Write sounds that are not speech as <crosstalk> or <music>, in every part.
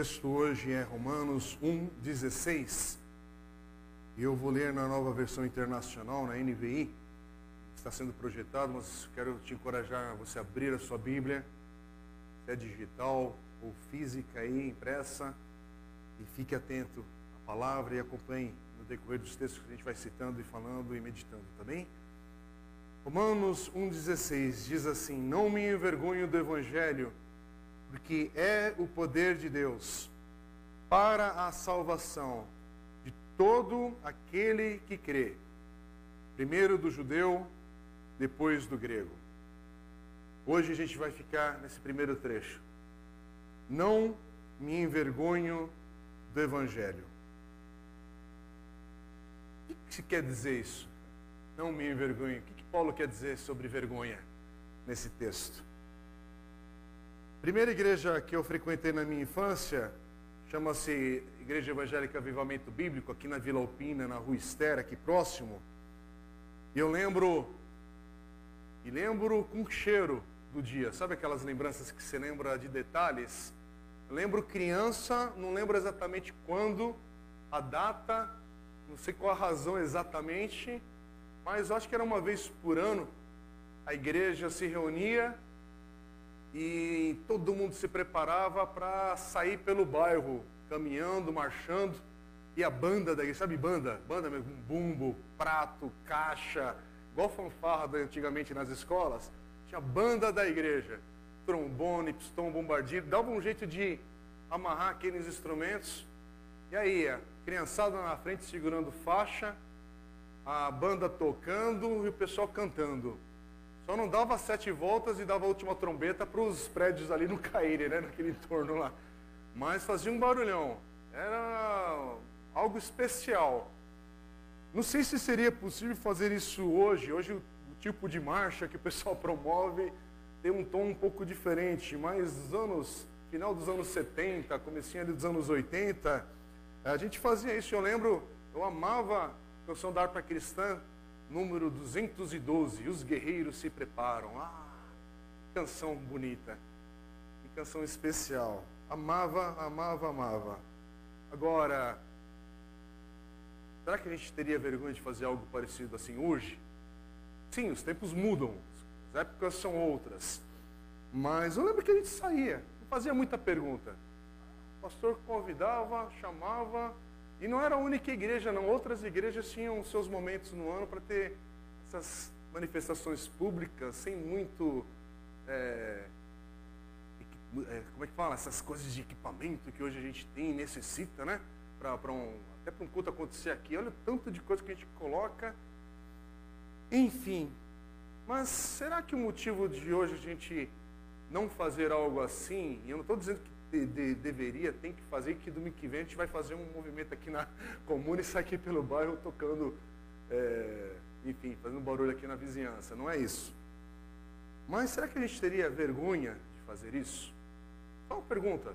texto hoje é Romanos 1,16. E eu vou ler na nova versão internacional, na NVI, está sendo projetado, mas quero te encorajar a você abrir a sua Bíblia, se é digital ou física aí, impressa, e fique atento à palavra e acompanhe no decorrer dos textos que a gente vai citando e falando e meditando, tá bem? Romanos 1,16 diz assim: Não me envergonho do Evangelho, porque é o poder de Deus para a salvação de todo aquele que crê, primeiro do judeu, depois do grego. Hoje a gente vai ficar nesse primeiro trecho. Não me envergonho do Evangelho. O que quer dizer isso? Não me envergonho. O que Paulo quer dizer sobre vergonha nesse texto? Primeira igreja que eu frequentei na minha infância chama-se Igreja Evangélica Avivamento Bíblico, aqui na Vila Alpina, na Rua Esther, aqui próximo. E eu lembro, e lembro com cheiro do dia, sabe aquelas lembranças que você lembra de detalhes? Eu lembro criança, não lembro exatamente quando, a data, não sei qual a razão exatamente, mas acho que era uma vez por ano, a igreja se reunia e todo mundo se preparava para sair pelo bairro, caminhando, marchando, e a banda da igreja, sabe banda? Banda mesmo, bumbo, prato, caixa, igual fanfarra antigamente nas escolas, tinha banda da igreja, trombone, pistão, bombardeiro, dava um jeito de amarrar aqueles instrumentos, e aí a criançada na frente segurando faixa, a banda tocando e o pessoal cantando. Só não dava sete voltas e dava a última trombeta para os prédios ali não caírem, né, naquele entorno lá. Mas fazia um barulhão. Era algo especial. Não sei se seria possível fazer isso hoje. Hoje o, tipo de marcha que o pessoal <laughs> promove tem um tom um pouco diferente, mas nos anos, final dos anos 70, comecinho ali dos anos 80, a gente fazia isso. Eu lembro, eu amava canção da harpa cristã, número 212, Os Guerreiros se Preparam. Ah, canção bonita, que canção especial. Amava, amava, amava. Agora, será que a gente teria vergonha de fazer algo parecido assim hoje? Sim, os tempos mudam, as épocas são outras. Mas eu lembro que a gente saía, não fazia muita pergunta. O pastor convidava, chamava, e não era a única igreja, não. Outras igrejas tinham seus momentos no ano para ter essas manifestações públicas sem muito. É, é, como é que fala? Essas coisas de equipamento que hoje a gente tem e necessita, né? Pra, pra um, até para um culto acontecer aqui. Olha o tanto de coisa que a gente coloca. Enfim. Mas será que o motivo de hoje a gente não fazer algo assim, e eu não estou dizendo que de, de, deveria, tem que fazer, que domingo que vem a gente vai fazer um movimento aqui na <laughs> comuna e sair aqui pelo bairro tocando, é, enfim, fazendo barulho aqui na vizinhança. Não é isso. Mas será que a gente teria vergonha de fazer isso? Só uma pergunta.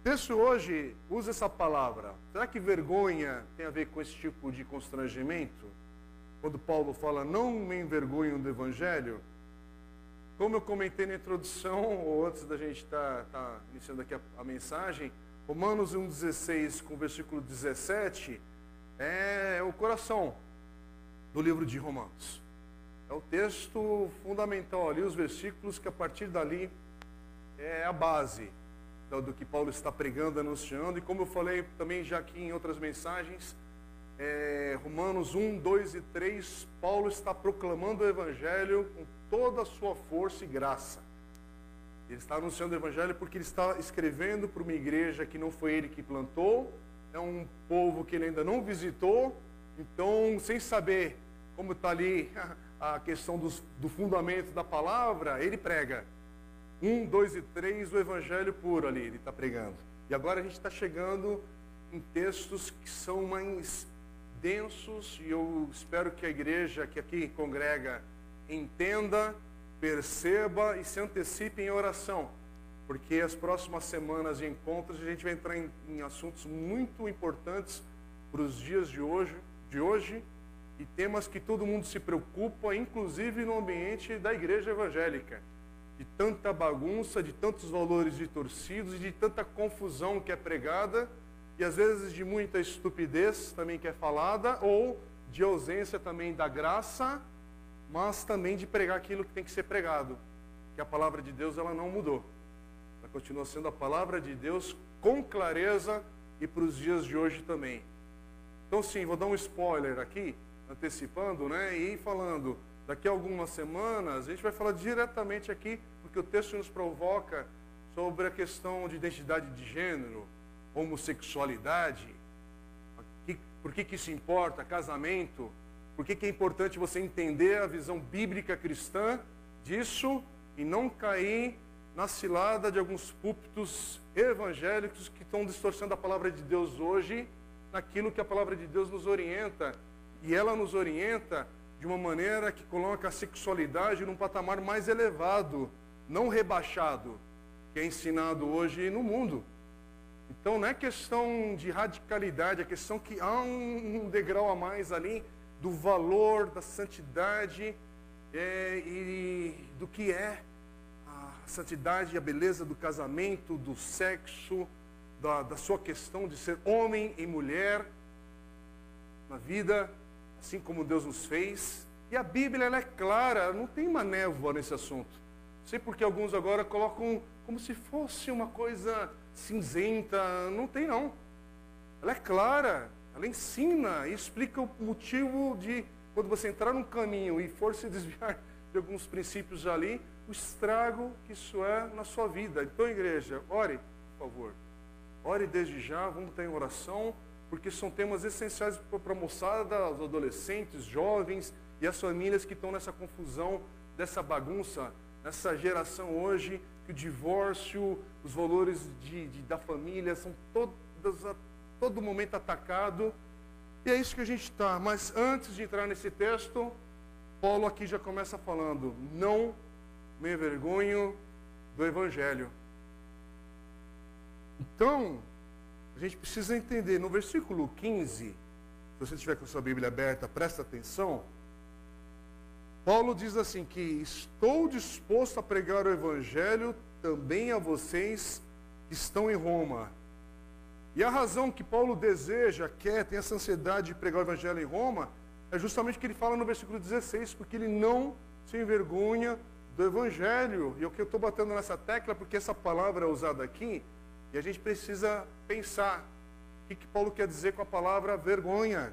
O texto hoje usa essa palavra. Será que vergonha tem a ver com esse tipo de constrangimento? Quando Paulo fala, não me envergonho do Evangelho, como eu comentei na introdução, ou antes da gente estar tá, tá iniciando aqui a, a mensagem, Romanos 1,16 com o versículo 17 é o coração do livro de Romanos. É o texto fundamental ali, os versículos que a partir dali é a base do, que Paulo está pregando, anunciando. E como eu falei também já aqui em outras mensagens, é, Romanos 1, 2 e 3, Paulo está proclamando o Evangelho com toda a sua força e graça. Ele está anunciando o Evangelho porque ele está escrevendo para uma igreja que não foi ele que plantou, é um povo que ele ainda não visitou, então, sem saber como está ali <laughs> a questão dos, do fundamento da palavra, ele prega. Um, dois e três, o Evangelho puro ali, ele está pregando. E agora a gente está chegando em textos que são mais densos e eu espero que a igreja que aqui congrega entenda, perceba e se antecipe em oração, porque as próximas semanas de encontros a gente vai entrar em, em assuntos muito importantes para os dias de hoje, de hoje e temas que todo mundo se preocupa, inclusive no ambiente da igreja evangélica. de tanta bagunça, de tantos valores distorcidos e de tanta confusão que é pregada e às vezes de muita estupidez também que é falada ou de ausência também da graça, mas também de pregar aquilo que tem que ser pregado, que a palavra de Deus ela não mudou. Ela continua sendo a palavra de Deus com clareza e para os dias de hoje também. Então sim, vou dar um spoiler aqui, antecipando, né, e falando Daqui a algumas semanas, a gente vai falar diretamente aqui, porque o texto nos provoca sobre a questão de identidade de gênero, homossexualidade, por que, que isso importa, casamento, por que, que é importante você entender a visão bíblica cristã disso e não cair na cilada de alguns púlpitos evangélicos que estão distorcendo a palavra de Deus hoje naquilo que a palavra de Deus nos orienta. E ela nos orienta de uma maneira que coloca a sexualidade num patamar mais elevado, não rebaixado, que é ensinado hoje no mundo. Então não é questão de radicalidade, é questão que há um degrau a mais ali do valor, da santidade é, e do que é a santidade e a beleza do casamento, do sexo, da, da sua questão de ser homem e mulher na vida assim como Deus nos fez. E a Bíblia ela é clara, não tem uma névoa nesse assunto. Sei porque alguns agora colocam como se fosse uma coisa cinzenta. Não tem, não. Ela é clara, ela ensina e explica o motivo de, quando você entrar num caminho e for se <laughs> desviar de alguns princípios ali, o estrago que isso é na sua vida. Então, igreja, ore, por favor. Ore desde já, vamos em oração porque são temas essenciais para a moçada, os adolescentes, jovens e as famílias que estão nessa confusão, dessa bagunça, nessa geração hoje, que o divórcio, os valores de, de da família são todas, todo momento atacado. E é isso que a gente está. Mas antes de entrar nesse texto, Paulo aqui já começa falando: não me envergonho do Evangelho. Então, a gente precisa entender, no versículo 15, se você estiver com sua Bíblia aberta, presta atenção. Paulo diz assim que estou disposto a pregar o evangelho também a vocês que estão em Roma. E a razão que Paulo deseja, quer, tem essa ansiedade de pregar o evangelho em Roma, é justamente o que ele fala no versículo 16, porque ele não se envergonha do evangelho. E é o que eu estou batendo nessa tecla, porque essa palavra é usada aqui, e a gente precisa pensar o que, que Paulo quer dizer com a palavra vergonha.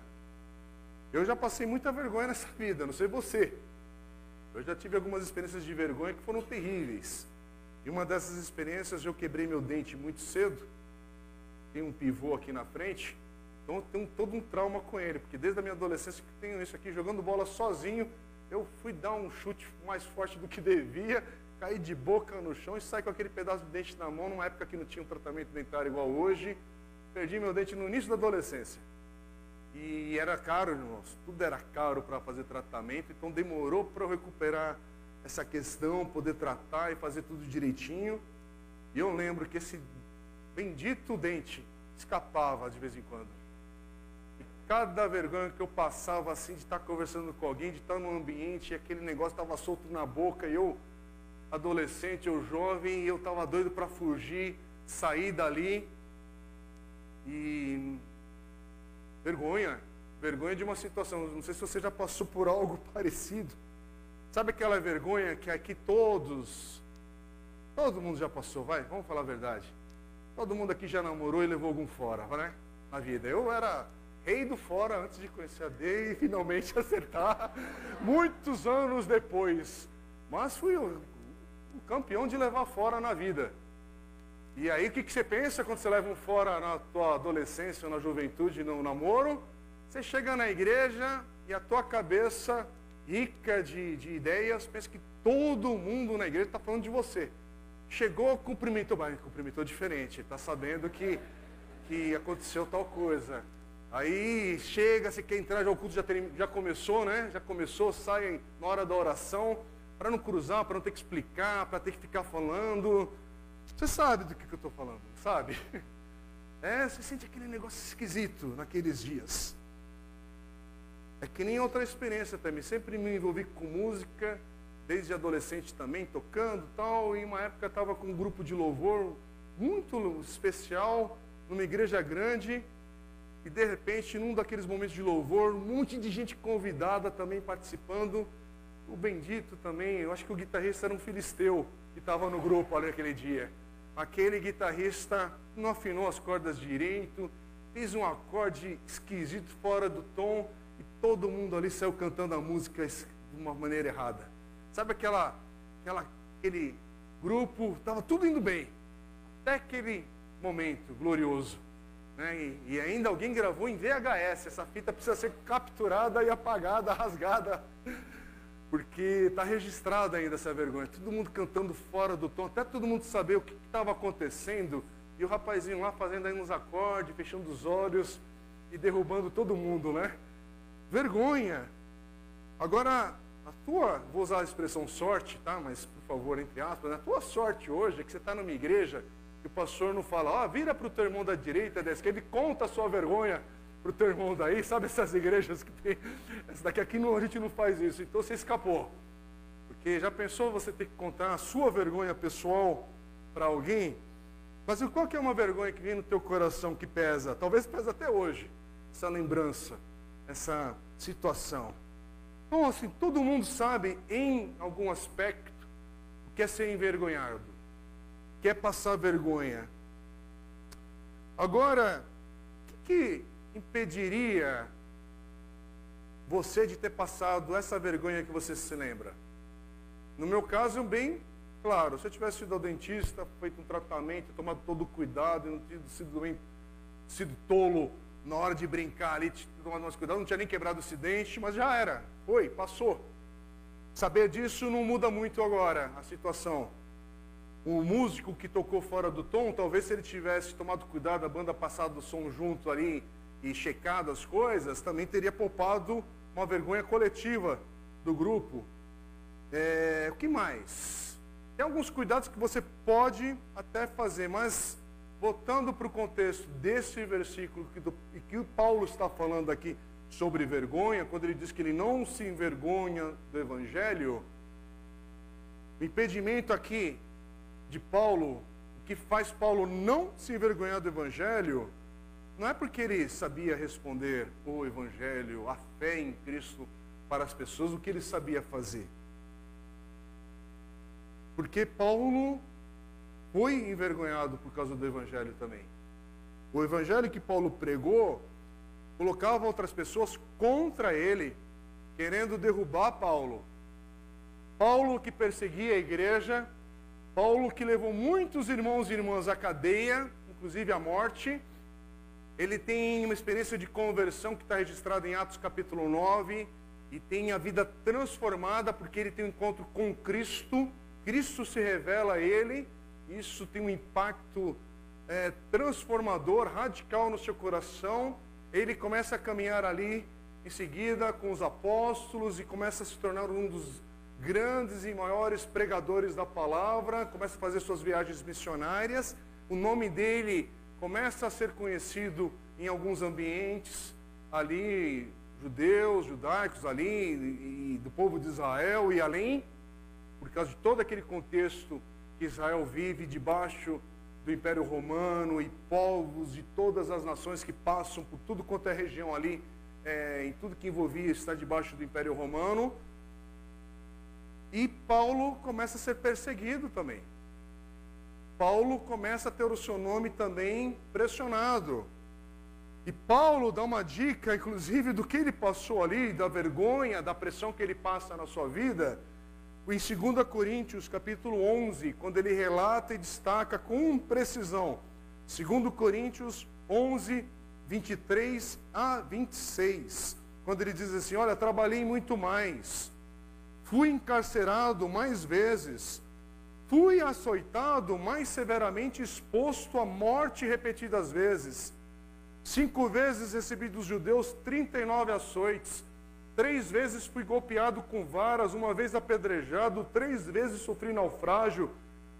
Eu já passei muita vergonha nessa vida, não sei você. Eu já tive algumas experiências de vergonha que foram terríveis. E uma dessas experiências eu quebrei meu dente muito cedo. Tem um pivô aqui na frente. Então eu tenho todo um trauma com ele, porque desde a minha adolescência que tenho isso aqui, jogando bola sozinho, eu fui dar um chute mais forte do que <laughs> devia, caí de boca no chão e saí com aquele pedaço de dente na mão, numa época que não tinha um tratamento dentário igual hoje. Perdi meu dente no início da adolescência. E era caro, irmãos, tudo era caro para fazer tratamento, então demorou para eu recuperar essa questão, poder tratar e fazer tudo direitinho. E eu lembro que esse bendito dente escapava de vez em quando. E cada vergonha que eu passava assim de estar conversando com alguém, de estar num ambiente e aquele negócio estava solto na boca e eu adolescente ou jovem, eu estava doido para fugir, sair dali. E vergonha, vergonha de uma situação. Não sei se você já passou por algo <laughs> parecido. Sabe aquela vergonha que aqui todos, todo mundo já passou, vai, vamos falar a verdade. Todo mundo aqui já namorou e levou algum fora, né? Na vida. Eu era rei do fora antes de conhecer a D e finalmente <laughs> acertar muitos anos depois. Mas fui o campeão de levar fora na vida. E aí o que, que você pensa quando você leva um fora na tua adolescência ou na juventude, no namoro? Você chega na igreja e a tua cabeça rica de, de ideias pensa que todo mundo na igreja está falando de você. Chegou, cumprimentou, mas cumprimentou diferente, está sabendo que, que aconteceu tal coisa. Aí chega, você quer entrar, já o culto já, tem, já começou, né? Já começou, sai na hora da oração para não cruzar, para não ter que explicar, para ter que ficar falando. Você sabe do que, que eu estou falando, sabe? <laughs> É, você sente aquele negócio esquisito naqueles dias. É que nem outra experiência também. Sempre me envolvi com música desde adolescente também, tocando tal, e uma época estava com um grupo de louvor muito especial, numa igreja grande, e de repente, num daqueles momentos de louvor, um monte de gente convidada também participando, o Bendito também, eu acho que o guitarrista era um filisteu que estava no grupo ali aquele dia. Aquele guitarrista não afinou as cordas direito, fez um acorde esquisito fora do tom e todo mundo ali saiu cantando a música de uma maneira errada. Sabe aquela, aquela aquele grupo, estava tudo indo bem, até aquele momento glorioso. Né? E, e ainda alguém gravou em VHS, essa fita precisa ser capturada e apagada, <laughs> rasgada porque está registrada ainda essa vergonha. Todo mundo cantando fora do tom, até todo mundo saber o que estava acontecendo. E o rapazinho lá fazendo aí uns acordes, fechando os olhos e derrubando todo mundo, né? Vergonha. Agora, a tua, vou usar a expressão sorte, tá? Mas, por favor, entre aspas, a tua sorte hoje é que você está numa igreja e o pastor não fala, ó, oh, vira para o teu irmão da direita, da esquerda e conta a sua vergonha para o teu irmão daí, sabe essas igrejas que tem. Essa daqui aqui não, a gente não faz isso, então você escapou. Porque já pensou você ter que contar a sua vergonha pessoal para alguém? Mas qual que é uma vergonha que vem no teu coração que pesa? Talvez pesa até hoje, essa lembrança, essa situação. Então, assim, todo mundo sabe, em algum aspecto, o que é ser envergonhado, o que é passar vergonha. Agora, o que, impediria você de ter passado essa vergonha que você se lembra? No meu caso, bem claro, se eu tivesse ido ao dentista, feito um tratamento, tomado todo o cuidado, não tido sido, sido tolo na hora de brincar ali, tomado mais cuidado, não tinha nem quebrado esse dente, mas já era, foi, passou. Saber disso não muda muito agora a situação. O músico que tocou fora do tom, talvez se ele tivesse tomado cuidado, a banda passado o som junto ali, e checado as coisas, também teria poupado uma vergonha coletiva do grupo. É, o que mais? Tem alguns cuidados que você pode até fazer, mas voltando para o contexto desse versículo que, do, que o Paulo está falando aqui sobre vergonha, quando ele diz que ele não se envergonha do Evangelho, o impedimento aqui de Paulo, o que faz Paulo não se envergonhar do Evangelho, não é porque ele sabia responder o Evangelho, a fé em Cristo para as pessoas, o que ele sabia fazer. Porque Paulo foi envergonhado por causa do Evangelho também. O Evangelho que Paulo pregou colocava outras pessoas contra ele, querendo derrubar Paulo. Paulo que perseguia a igreja, Paulo que levou muitos irmãos e irmãs à cadeia, inclusive à morte ele tem uma experiência de conversão que está registrada em Atos capítulo 9 e tem a vida transformada porque ele tem um encontro com Cristo. Cristo se revela a ele, isso tem um impacto é, transformador, radical no seu coração. Ele começa a caminhar ali em seguida com os apóstolos e começa a se tornar um dos grandes e maiores pregadores da palavra, começa a fazer suas viagens missionárias. O nome dele começa a ser conhecido em alguns ambientes ali, judeus, judaicos ali, e, do povo de Israel e além, por causa de todo aquele contexto Israel vive debaixo do Império Romano e povos de todas as nações que passam por tudo quanto é região ali, é, em tudo que envolvia estar debaixo do Império Romano. E Paulo começa a ser perseguido também. Paulo começa a ter o seu nome também pressionado. E Paulo dá uma dica, inclusive, do que ele passou ali, da vergonha, da pressão que ele passa na sua vida, em 2 Coríntios, capítulo 11, quando ele relata e destaca com precisão. 2 Coríntios 11, 23 a 26, quando ele diz assim: Olha, trabalhei muito mais, fui encarcerado mais vezes, Fui açoitado mais severamente, exposto à morte repetidas vezes. Cinco vezes recebi dos judeus 39 açoites. Três vezes fui golpeado com varas, uma vez apedrejado, três vezes sofri naufrágio.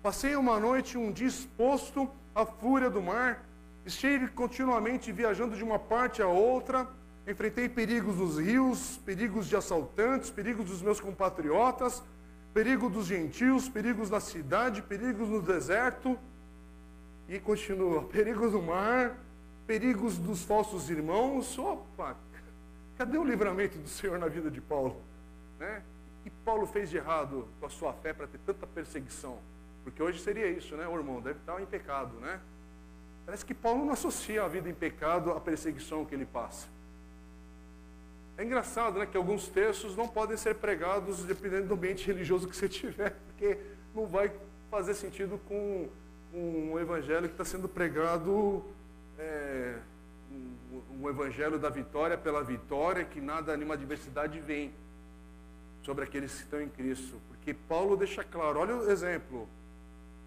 Passei uma noite um dia exposto à fúria do mar. Estive continuamente viajando de uma parte a outra. Enfrentei perigos nos rios, perigos de assaltantes, perigos dos meus compatriotas perigo dos gentios, perigos na cidade, perigos no deserto. E continua: <laughs> perigos no mar, perigos dos falsos irmãos. Opa, cadê o livramento do Senhor na vida de Paulo? Né? O que Paulo fez de errado com a sua fé para ter tanta perseguição? Porque hoje seria isso, né, o irmão? Deve estar em pecado, né? Parece que Paulo não associa a vida em pecado à perseguição que ele passa. É engraçado, né, que alguns textos não podem ser pregados dependendo do ambiente religioso que você tiver, <laughs> porque não vai fazer sentido com, um evangelho que está sendo pregado, é, um, evangelho da vitória pela vitória, que nada, nenhuma adversidade vem sobre aqueles que estão em Cristo. Porque Paulo deixa claro, olha o exemplo.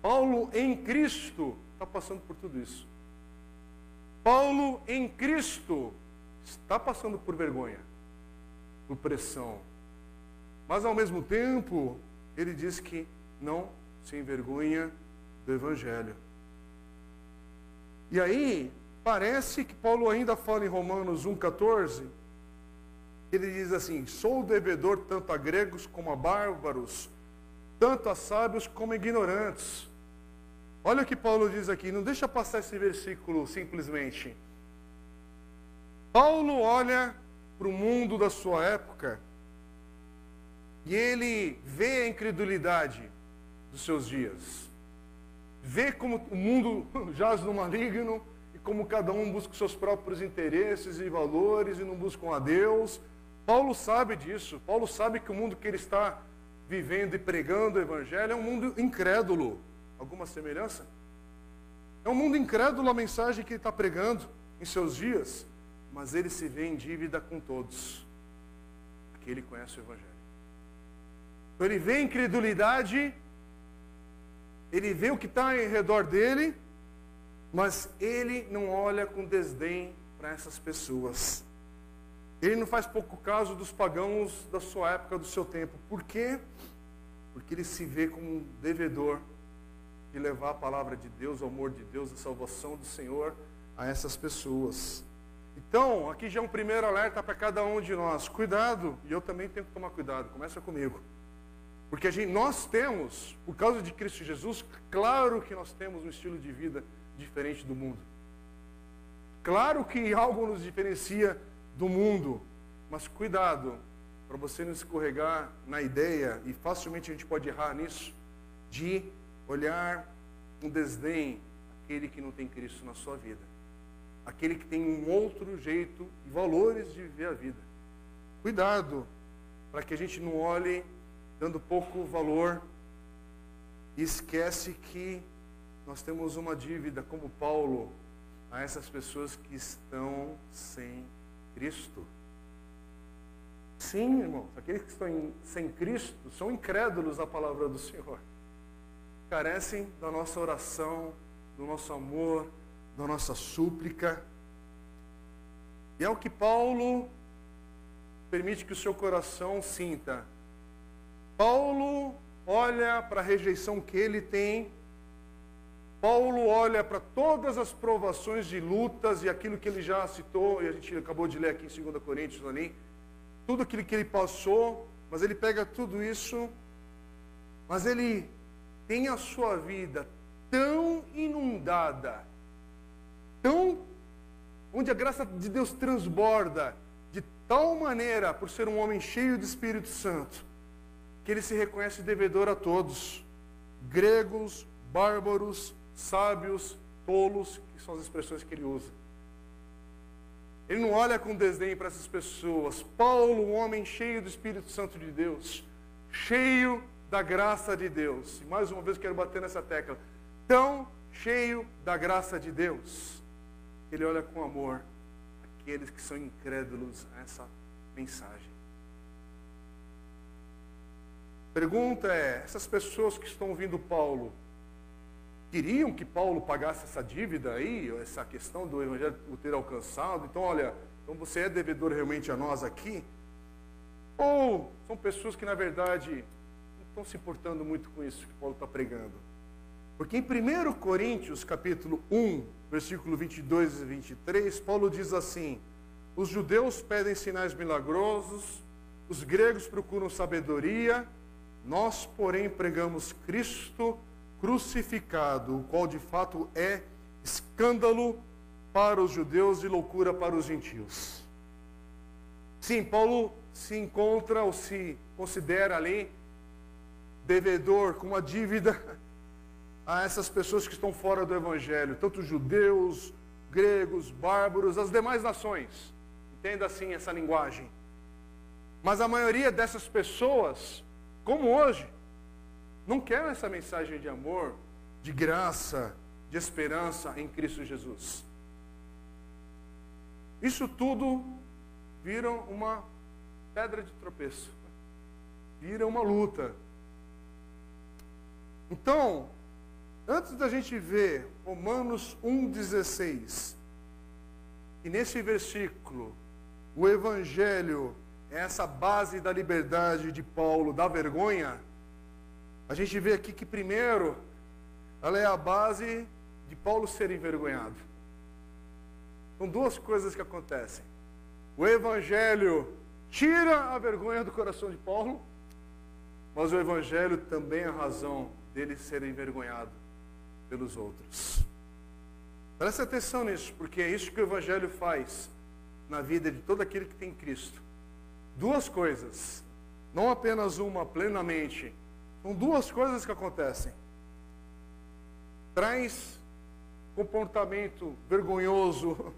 Paulo em Cristo está passando por tudo isso. Paulo em Cristo está passando por vergonha por pressão. Mas ao mesmo tempo, ele diz que não se envergonha do Evangelho. E aí, parece que Paulo ainda fala em Romanos 1,14. Ele diz assim: Sou devedor tanto a gregos como a bárbaros, tanto a sábios como a ignorantes. Olha o que Paulo diz aqui, não deixa passar esse versículo simplesmente. Paulo olha para o mundo da sua época e ele vê a incredulidade dos seus dias. Vê como o mundo <laughs> jaz no maligno como cada um busca os seus próprios interesses e valores e não buscam a Deus. Paulo sabe disso. Paulo sabe que o mundo que ele está vivendo e pregando o evangelho é um mundo incrédulo. Alguma semelhança? É um mundo incrédulo a mensagem que ele está pregando em seus dias mas ele se vê em dívida com todos, porque ele conhece o Evangelho. Então ele vê incredulidade, ele vê o que está em redor dele, mas ele não olha com desdém para essas pessoas. Ele não faz pouco caso dos pagãos da sua época, do seu tempo. Por quê? Porque ele se vê como um devedor de levar a palavra de Deus, o amor de Deus, a salvação do Senhor a essas pessoas. Então, aqui já é um primeiro alerta para cada um de nós. Cuidado, e eu também tenho que tomar cuidado, começa comigo. Porque gente, nós temos, por causa de Cristo Jesus, claro que nós temos um estilo de vida diferente do mundo. Claro que algo nos diferencia do mundo, mas cuidado para você não escorregar na ideia, e facilmente a gente pode errar nisso, de olhar com desdém aquele que não tem Cristo na sua vida aquele que tem um outro jeito e valores de viver a vida. Cuidado, para que a gente não olhe dando pouco valor e esquece que nós temos uma dívida, como Paulo, a essas pessoas que estão sem Cristo. Sim, irmãos, aqueles que estão em, sem Cristo são incrédulos à palavra do Senhor. Carecem da nossa oração, do nosso amor, da nossa súplica. E é o que Paulo permite que o seu coração sinta. Paulo olha para a rejeição que ele tem. Paulo olha para todas as provações de lutas e aquilo que ele já citou, e a gente acabou de ler aqui em 2 Coríntios ali, tudo aquilo que ele passou, mas ele pega tudo isso, mas ele tem a sua vida tão inundada tão onde a graça de Deus transborda de tal maneira por ser um homem cheio de Espírito Santo, que ele se reconhece devedor a todos, gregos, bárbaros, sábios, tolos, que são as expressões que ele usa. Ele não olha com desdém para essas pessoas. Paulo, um homem cheio do Espírito Santo de Deus, cheio da graça de Deus. E mais uma vez quero bater nessa tecla. Tão cheio da graça de Deus ele olha com amor aqueles que são incrédulos a essa mensagem. Pergunta é: essas pessoas que estão ouvindo Paulo queriam que Paulo pagasse essa dívida aí, essa questão do evangelho ter alcançado? Então, olha, então você é devedor realmente a nós aqui? Ou são pessoas que na verdade não estão se importando muito com isso que Paulo está pregando? Porque em 1 Coríntios, capítulo 1, versículo 22 e 23, Paulo diz assim: Os judeus pedem sinais milagrosos, os gregos procuram sabedoria, Nós, porém, pregamos Cristo crucificado, o qual de fato é escândalo para os judeus e loucura para os gentios. Sim, Paulo se encontra ou se considera ali devedor com uma dívida a essas pessoas que estão fora do evangelho, tanto judeus, gregos, bárbaros, as demais nações. Entenda assim essa linguagem. Mas a maioria dessas pessoas, como hoje, não quer essa mensagem de amor, de graça, de esperança em Cristo Jesus. Isso tudo vira uma pedra de tropeço, vira uma luta. Então, antes da gente ver Romanos 1,16, e nesse versículo, o Evangelho é essa base da liberdade de Paulo, da vergonha, a gente vê aqui que primeiro, ela é a base de Paulo ser envergonhado. São duas coisas que acontecem. O Evangelho tira a vergonha do coração de Paulo, mas o Evangelho também é a razão dele ser envergonhado pelos outros. Preste atenção nisso, porque é isso que o Evangelho faz na vida de todo aquele que tem Cristo. Duas coisas, não apenas uma plenamente, são duas coisas que acontecem. Traz comportamento vergonhoso <laughs>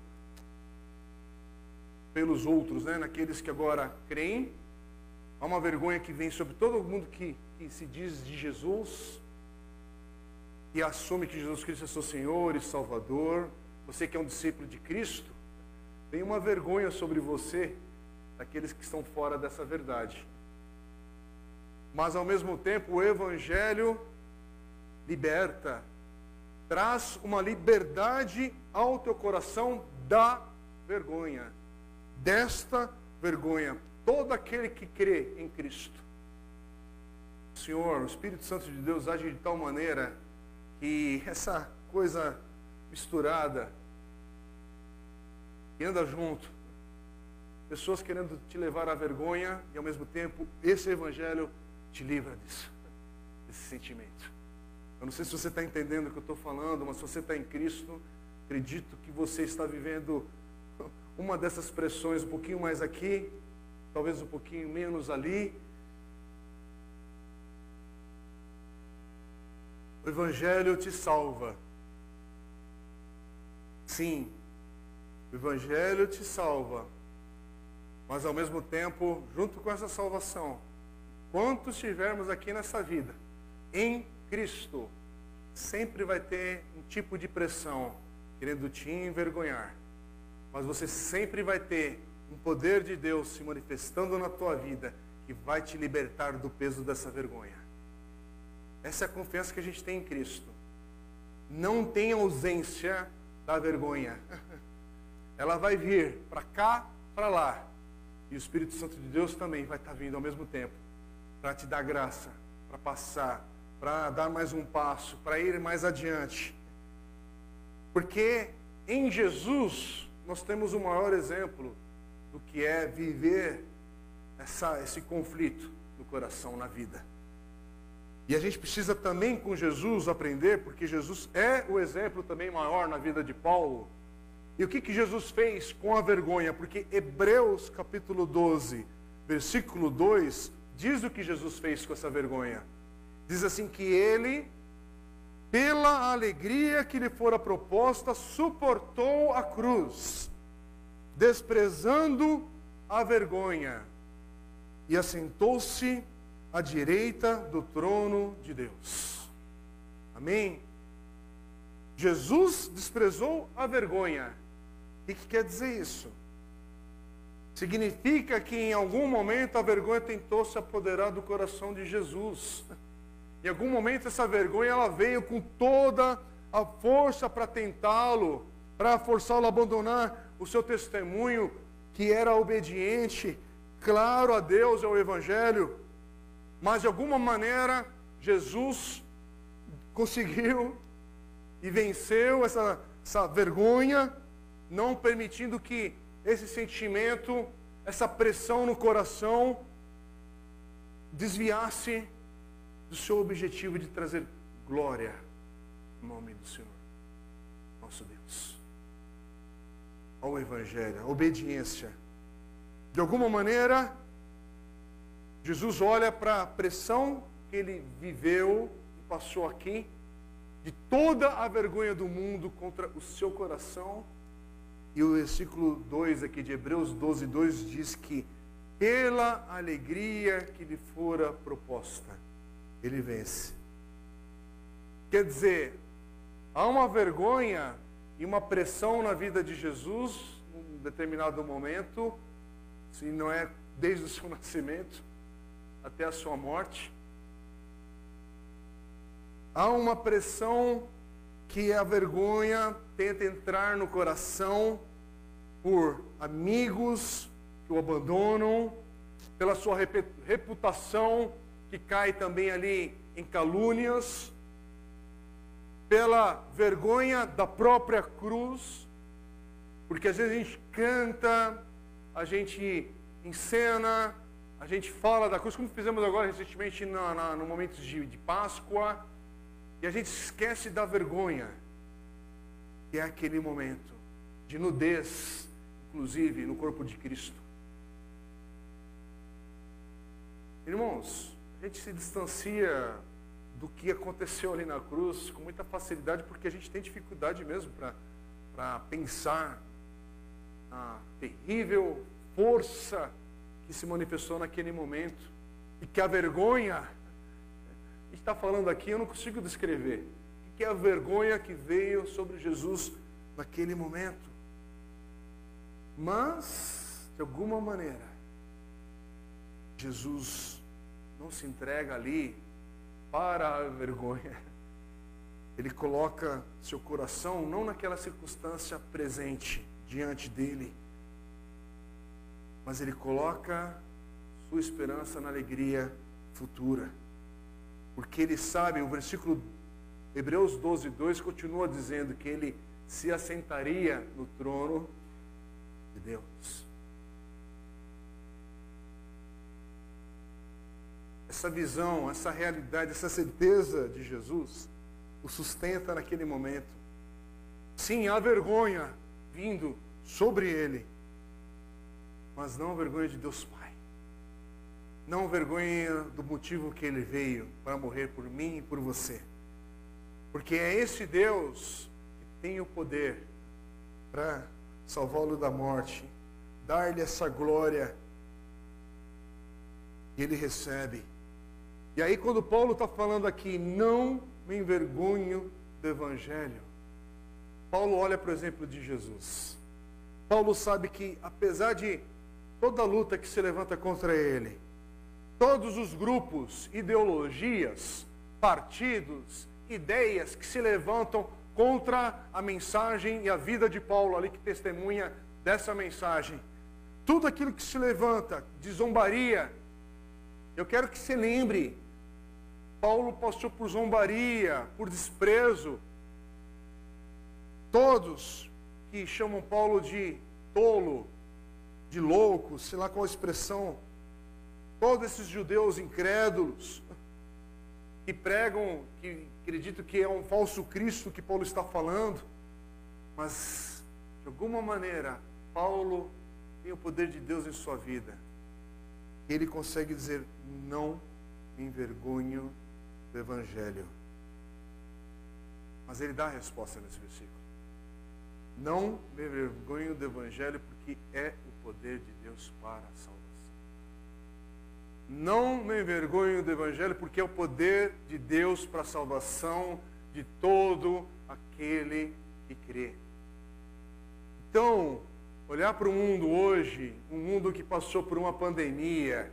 pelos outros, né? naqueles que agora creem. Há uma vergonha que vem sobre todo mundo que, que se diz de Jesus e assume que Jesus Cristo é seu Senhor e Salvador. Você que é um discípulo de Cristo, tem uma vergonha sobre você daqueles que estão fora dessa verdade. Mas ao mesmo tempo, o Evangelho liberta, traz uma liberdade ao teu coração da vergonha, desta vergonha. Todo aquele que crê em Cristo. Senhor, o Espírito Santo de Deus age de tal maneira que essa coisa misturada, que anda junto, pessoas querendo te levar à vergonha e ao mesmo tempo esse evangelho te livra disso, desse sentimento. Eu não sei se você está entendendo o que eu estou falando, mas se você está em Cristo, acredito que você está vivendo uma dessas pressões um pouquinho mais aqui, talvez um pouquinho menos ali. O Evangelho te salva. Sim, o Evangelho te salva. Mas ao mesmo tempo, junto com essa salvação, quantos estivermos aqui nessa vida, em Cristo, sempre vai ter um tipo de pressão querendo te envergonhar. Mas você sempre vai ter um poder de Deus se manifestando na tua vida que vai te libertar do peso dessa vergonha. Essa é a confiança que a gente tem em Cristo. Não tem ausência da vergonha. <laughs> Ela vai vir para cá, para lá. E o Espírito Santo de Deus também vai estar vindo ao mesmo tempo para te dar graça, para passar, para dar mais um passo, para ir mais adiante. Porque em Jesus nós temos o maior exemplo do que é viver essa, esse conflito no coração, na vida. E a gente precisa também com Jesus aprender, porque Jesus é o exemplo também maior na vida de Paulo. E o que, que Jesus fez com a vergonha? Porque Hebreus capítulo 12, versículo 2, diz o que Jesus fez com essa vergonha. Diz assim que ele, pela alegria que lhe fora proposta, suportou a cruz, desprezando a vergonha, e assentou-se à direita do trono de Deus. Amém? Jesus desprezou a vergonha. O que, que quer dizer isso? Significa que em algum momento a vergonha tentou se apoderar do coração de Jesus. Em algum momento essa vergonha ela veio com toda a força para tentá-lo, para forçá-lo a abandonar o seu testemunho, que era obediente, claro a Deus e ao Evangelho. Mas de alguma maneira Jesus conseguiu e venceu essa, essa vergonha, não permitindo que esse sentimento, essa pressão no coração desviasse do seu objetivo de trazer glória no nome do Senhor, nosso Deus. Ao Evangelho, a obediência. De alguma maneira, Jesus olha para a pressão que ele viveu e passou aqui, de toda a vergonha do mundo contra o seu coração. E o versículo 2 aqui de Hebreus 12, 2 diz que pela alegria que lhe fora proposta, ele vence. Quer dizer, há uma vergonha e uma pressão na vida de Jesus, num determinado momento, se não é desde o seu <laughs> nascimento até a sua morte. Há uma pressão que a vergonha tenta entrar no coração por amigos que o abandonam, pela sua reputação que cai também ali em calúnias, pela vergonha da própria cruz, porque às vezes a gente canta, a gente encena, a gente fala da cruz, como fizemos agora recentemente na, na, no momento de, de Páscoa, e a gente esquece da vergonha, que é aquele momento de nudez, inclusive no corpo de Cristo. Irmãos, a gente se distancia do que aconteceu ali na cruz com muita facilidade, porque a gente tem dificuldade mesmo para pensar na terrível força que se manifestou naquele momento e que a vergonha, a está falando aqui, eu não consigo descrever, o que é a vergonha que veio sobre Jesus naquele momento. Mas, de alguma maneira, Jesus não se entrega ali para a vergonha. Ele coloca seu coração não naquela circunstância presente diante dele, mas ele coloca sua esperança na alegria futura. Porque ele sabe, o versículo Hebreus 12, 2 continua dizendo que ele se assentaria no trono de Deus. essa visão, essa realidade, essa certeza de Jesus o sustenta naquele momento. Sim, há vergonha vindo sobre ele, mas não a vergonha de Deus Pai. Não vergonha do motivo que ele veio para morrer por mim e por você. Porque é esse Deus que tem o poder para salvá-lo da morte, dar-lhe essa glória que ele recebe e aí, quando Paulo está falando aqui, não me envergonho do Evangelho, Paulo olha para o exemplo de Jesus. Paulo sabe que, apesar de toda a luta que se levanta contra ele, todos os grupos, ideologias, partidos, ideias que se levantam contra a mensagem e a vida de Paulo ali que testemunha dessa mensagem, tudo aquilo que se levanta de zombaria, eu quero que se lembre Paulo passou por zombaria, por desprezo. Todos que chamam Paulo de tolo, de louco, sei lá qual a expressão, todos esses judeus incrédulos que pregam, que acreditam que é um falso Cristo que Paulo está falando, mas de alguma maneira Paulo tem o poder de Deus em sua vida. Ele consegue dizer: não me envergonho do Evangelho. Mas ele dá a resposta nesse versículo. Não me vergonho do Evangelho, porque é o poder de Deus para a salvação. Não me envergonho do Evangelho, porque é o poder de Deus para a salvação de todo aquele que crê. Então, olhar para o mundo hoje, um mundo que passou por uma pandemia,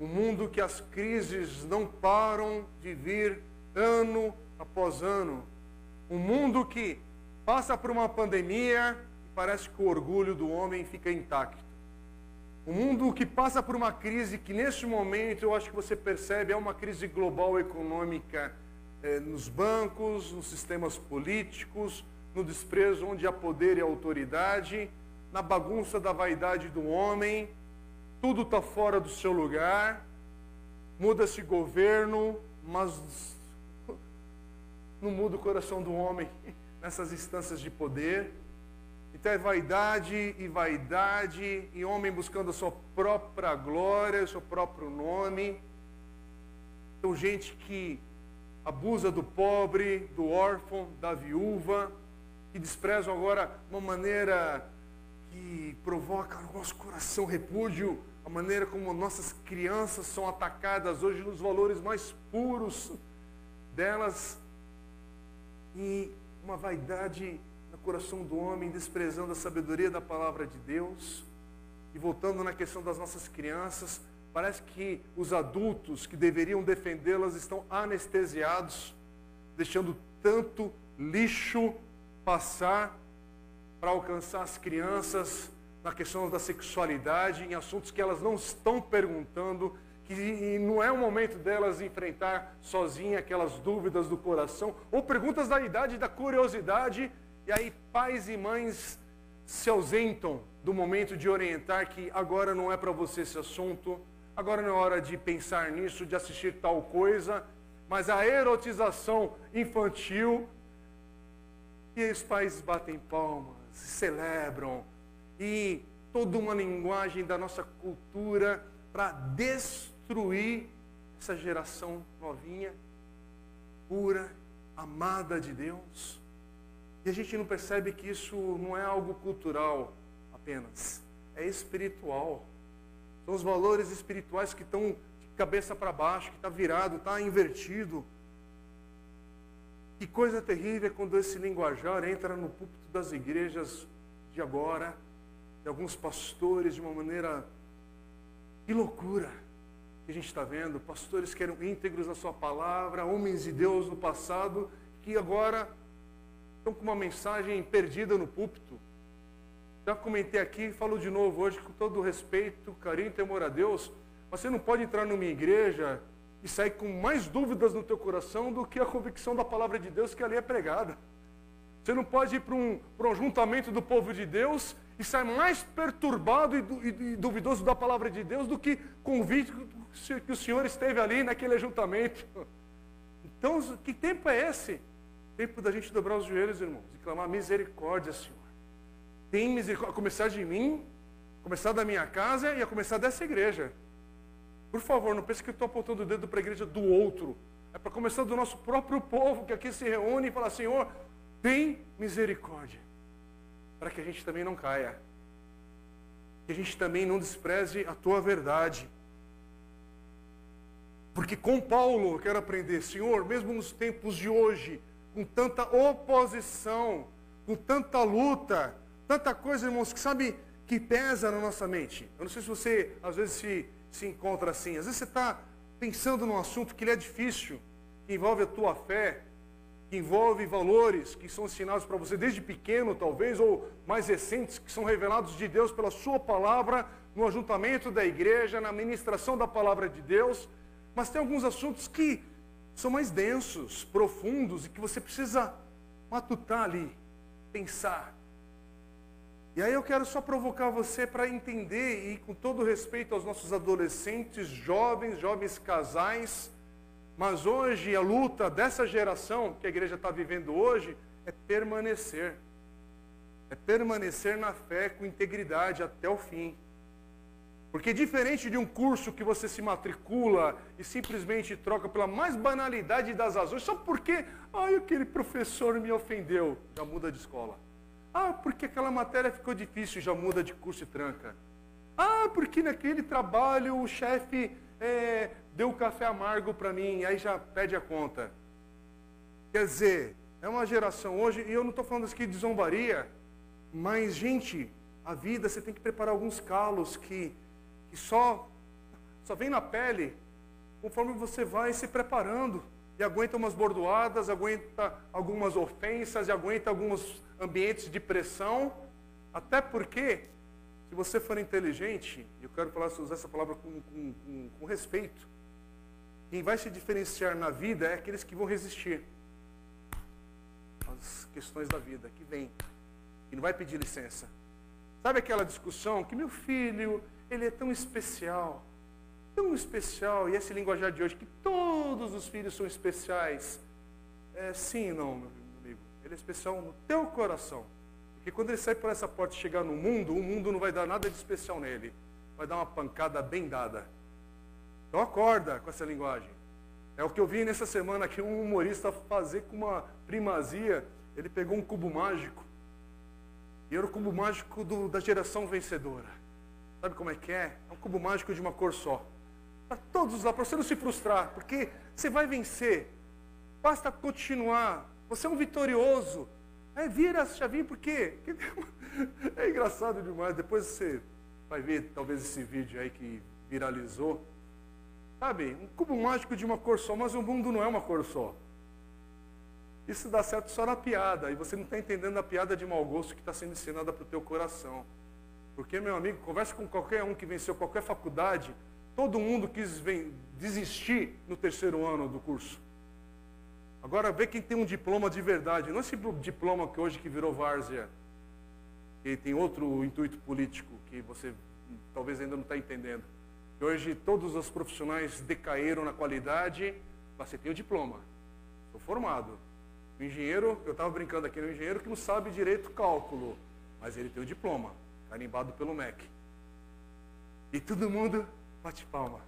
um mundo que as crises não param de vir ano após ano. Um mundo que passa por uma pandemia e parece que o orgulho do homem fica intacto. Um mundo que passa por uma crise que, neste momento, eu acho que você percebe, é uma crise global econômica eh, nos bancos, nos sistemas políticos, no desprezo onde há poder e autoridade, na bagunça da vaidade do homem tudo está fora do seu lugar, muda-se governo, mas <laughs> não muda o coração do homem <laughs> nessas instâncias de poder. Então é vaidade e vaidade, e homem buscando a sua própria glória, o seu próprio nome. Então, gente que abusa do pobre, do órfão, da viúva, que desprezam agora uma maneira que provoca no nosso coração repúdio, a maneira como nossas crianças são atacadas hoje nos valores mais puros delas, e uma vaidade coração do homem, desprezando a sabedoria da palavra de Deus. E voltando na questão das nossas crianças, parece que os adultos que deveriam defendê-las estão anestesiados, deixando tanto lixo passar para alcançar as crianças na questão da sexualidade, em assuntos que elas não estão perguntando, que não é o momento delas enfrentar sozinha aquelas dúvidas do coração, ou perguntas da idade da curiosidade, e aí pais e mães se ausentam do momento de orientar que agora não é para você esse assunto, agora não é hora de pensar nisso, de assistir tal coisa, mas a erotização infantil, e os pais batem palmas, celebram, e toda uma linguagem da nossa cultura para destruir essa geração novinha, pura, amada de Deus. E a gente não percebe que isso não é algo cultural apenas, é espiritual. São os valores espirituais que estão de cabeça para baixo, que está virado, está invertido. Que coisa terrível é quando esse linguajar entra no púlpito das igrejas de agora, de alguns pastores, de uma maneira. Que loucura que a gente está vendo. Pastores que eram íntegros na sua palavra, homens de Deus no passado, que agora com uma mensagem perdida no púlpito. Já comentei aqui, falo de novo hoje, com todo respeito, carinho e temor a Deus, mas você não pode entrar numa igreja e sair com mais dúvidas no teu coração do que a convicção da palavra de Deus que ali é pregada. Você não pode ir para um, para um juntamento do povo de Deus e sair mais perturbado e, duvidoso da palavra de Deus do que convicto que o Senhor esteve ali naquele ajuntamento. Então, que tempo é esse? Tempo da gente dobrar os joelhos, irmãos, e clamar misericórdia, Senhor. Tem misericórdia, a começar de mim, começar da minha casa e a começar dessa igreja. Por favor, não pense que eu estou apontando o dedo para a igreja do outro. É para começar do nosso próprio povo que aqui se reúne e fala, Senhor, tem misericórdia. Para que a gente também não caia. Que a gente também não despreze a tua verdade. Porque com Paulo eu quero aprender, Senhor, mesmo nos tempos de hoje, com tanta oposição, com tanta luta, tanta coisa, irmãos, que sabe que pesa na nossa mente. Eu não sei se você às vezes se, se encontra assim. Às vezes você está pensando num assunto que ele é difícil, que envolve a tua fé, que envolve valores que são ensinados para você desde pequeno, talvez, ou mais recentes, que são revelados de Deus pela Sua palavra, no ajuntamento da igreja, na ministração da palavra de Deus. Mas tem alguns assuntos que são mais densos, profundos e que você precisa matutar ali, pensar. E aí eu quero só provocar você para entender, e com todo respeito aos nossos adolescentes, jovens, jovens casais, mas hoje a luta dessa geração que a igreja está vivendo hoje é permanecer. É permanecer na fé com integridade até o fim. Porque diferente de um curso que você se matricula e simplesmente troca pela mais banalidade das razões, só porque, ai, aquele professor me ofendeu, já muda de escola. Ah, porque aquela matéria ficou difícil, já muda de curso e tranca. Ah, porque naquele trabalho o chefe é, deu café amargo para mim, aí já pede a conta. Quer dizer, é uma geração hoje, e eu não estou falando aqui de zombaria, mas, gente, a vida você tem que preparar alguns calos que e só, só vem na pele conforme você vai se preparando. E aguenta umas bordoadas, aguenta algumas ofensas, e aguenta alguns ambientes de pressão. Até porque, se você for inteligente, eu quero falar, usar essa palavra com, com, com, com respeito, quem vai se diferenciar na vida é aqueles que vão resistir às questões da vida, que vem, e não vai pedir licença. Sabe aquela discussão que meu filho, ele é tão especial. tão especial, e esse linguajar de hoje, que todos os filhos são especiais. É, sim não, meu amigo. Ele é especial no teu coração. Porque quando ele sai por essa porta e chegar no mundo, o mundo não vai dar nada de especial nele. Vai dar uma pancada bem dada. Então acorda com essa linguagem. É o que eu vi nessa semana aqui um humorista fazer com uma primazia. Ele pegou um cubo mágico. E era o cubo mágico do, da geração vencedora. Sabe como é que é? É um cubo mágico de uma cor só. Para todos lá, para você não se frustrar, porque você vai vencer. Basta continuar. Você é um vitorioso. É, vira a chavinha, por quê? <laughs> É engraçado demais. Depois você vai ver, talvez, esse vídeo aí que viralizou. Sabe, um cubo mágico de uma cor só, mas o mundo não é uma cor só. Isso dá certo só na piada, e você não está entendendo a piada de mau gosto que está sendo ensinada para o teu coração. Porque, meu amigo, conversa com qualquer um que venceu qualquer faculdade, todo mundo quis desistir no terceiro ano do curso. Agora vê quem tem um diploma de verdade, não esse diploma que hoje que virou várzea, que tem outro intuito político que você talvez ainda não está entendendo. E hoje todos os profissionais decaíram na qualidade, você tem o diploma. Sou formado. O engenheiro, eu estava brincando aqui, no engenheiro que não sabe direito cálculo, mas ele tem o diploma, carimbado pelo MEC. E todo mundo bate palma.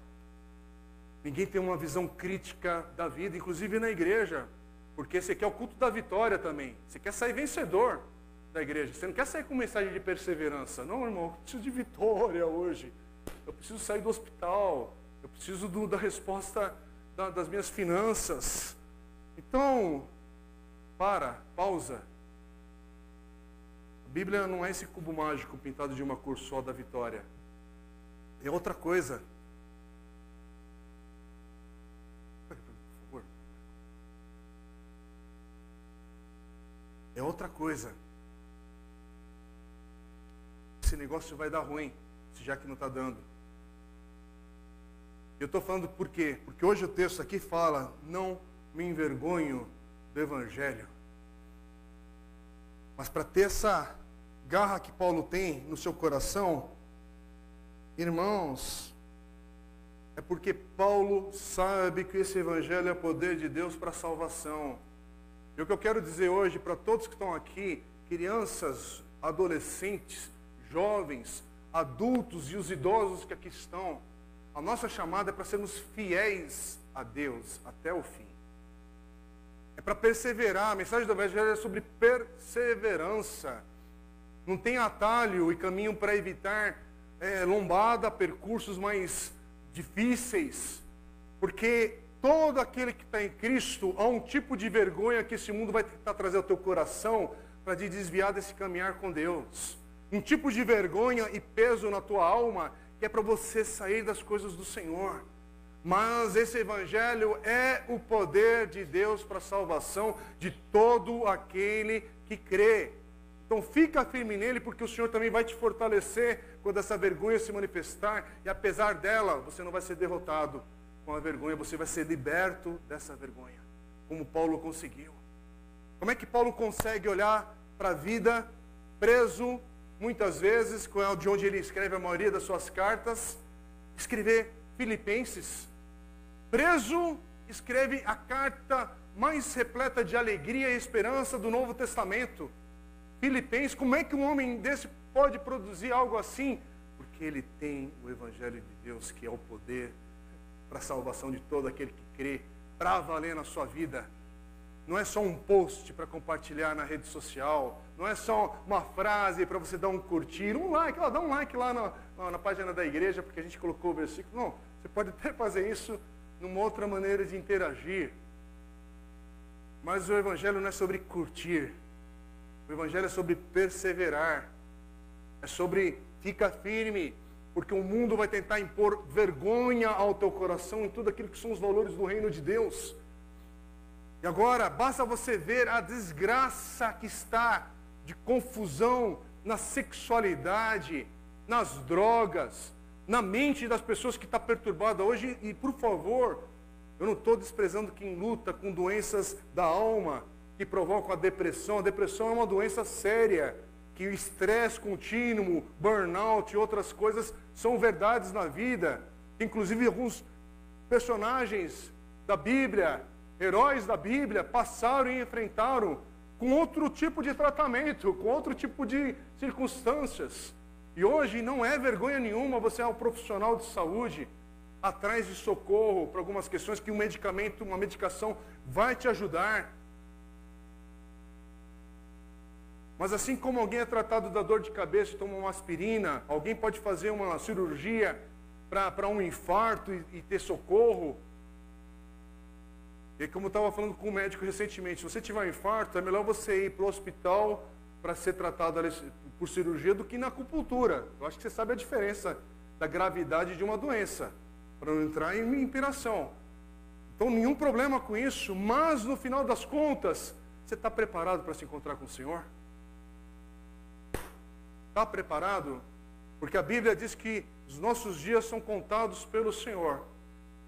Ninguém tem uma visão crítica da vida, inclusive na igreja. Porque você quer o culto da vitória também. Você quer sair vencedor da igreja. Você não quer sair com mensagem de perseverança. Não, irmão, eu preciso de vitória hoje. Eu preciso sair do hospital. Eu preciso do, da resposta da, das minhas finanças. Então, para, pausa. Bíblia não é esse cubo mágico pintado de uma cor só da vitória. É outra coisa. é outra coisa. Esse negócio vai dar ruim, já que não está dando. Eu estou falando por quê? Porque hoje o texto aqui fala: não me envergonho do Evangelho. Mas para ter essa garra que Paulo tem no seu coração, irmãos, é porque Paulo sabe que esse Evangelho é poder de Deus para a salvação. E o que eu quero dizer hoje para todos que estão aqui, crianças, adolescentes, jovens, adultos e os idosos que aqui estão, a nossa chamada é para sermos fiéis a Deus até o fim. É para perseverar. A mensagem do Evangelho é sobre perseverança. Não tem atalho e caminho para evitar é, lombada, percursos mais difíceis. Porque todo aquele que está em Cristo, há um tipo de vergonha que esse mundo vai tentar trazer ao teu coração para te desviar desse caminhar com Deus. Um tipo de vergonha e peso na tua alma que é para você sair das coisas do Senhor. Mas esse evangelho é o poder de Deus para a salvação de todo aquele que crê. Então fica firme nele, porque o Senhor também vai te fortalecer quando essa vergonha se manifestar, e apesar dela, você não vai ser derrotado com a vergonha, você vai ser liberto dessa vergonha, como Paulo conseguiu. Como é que Paulo consegue olhar para a vida preso, muitas vezes, de onde ele escreve a maioria das suas cartas, escrever Filipenses. Preso, escreve a carta mais repleta de alegria e esperança do Novo Testamento. Filipenses, como é que um homem desse pode produzir algo assim? Porque ele tem o Evangelho de Deus, que é o poder para a salvação de todo aquele que crê, para valer na sua vida. Não é só um post para compartilhar na rede social, não é só uma frase para você dar um curtir, um like, ó, dá um like lá na, na, na página da igreja, porque a gente colocou o versículo. Não, você pode até fazer isso numa outra maneira de interagir. Mas o Evangelho não é sobre curtir. O Evangelho é sobre perseverar. É sobre fica firme, porque o mundo vai tentar impor vergonha ao teu coração em tudo aquilo que são os valores do reino de Deus. E agora, basta você ver a desgraça que está de confusão na sexualidade, nas drogas, na mente das pessoas que está perturbada hoje. E, por favor, eu não estou desprezando quem luta com doenças da alma que provocam a depressão. A depressão é uma doença séria que o estresse contínuo, burnout e outras coisas são verdades na vida. Inclusive alguns personagens da Bíblia, heróis da Bíblia, passaram e enfrentaram com outro tipo de tratamento, com outro tipo de circunstâncias. E hoje não é vergonha nenhuma você é um profissional de saúde atrás de socorro para algumas questões que um medicamento, uma medicação vai te ajudar. Mas assim como alguém é tratado da dor de cabeça e toma uma aspirina, alguém pode fazer uma cirurgia para um infarto e, e, ter socorro. E como eu estava falando com um médico recentemente, se você tiver um infarto, é melhor você ir para o hospital para ser tratado por cirurgia do que na acupuntura. Eu acho que você sabe a diferença da gravidade de uma doença, para não entrar em inspiração. Então, nenhum problema com isso, mas no final das contas, você está preparado para se encontrar com o Senhor? Está preparado? Porque a Bíblia diz que os nossos dias são contados pelo Senhor.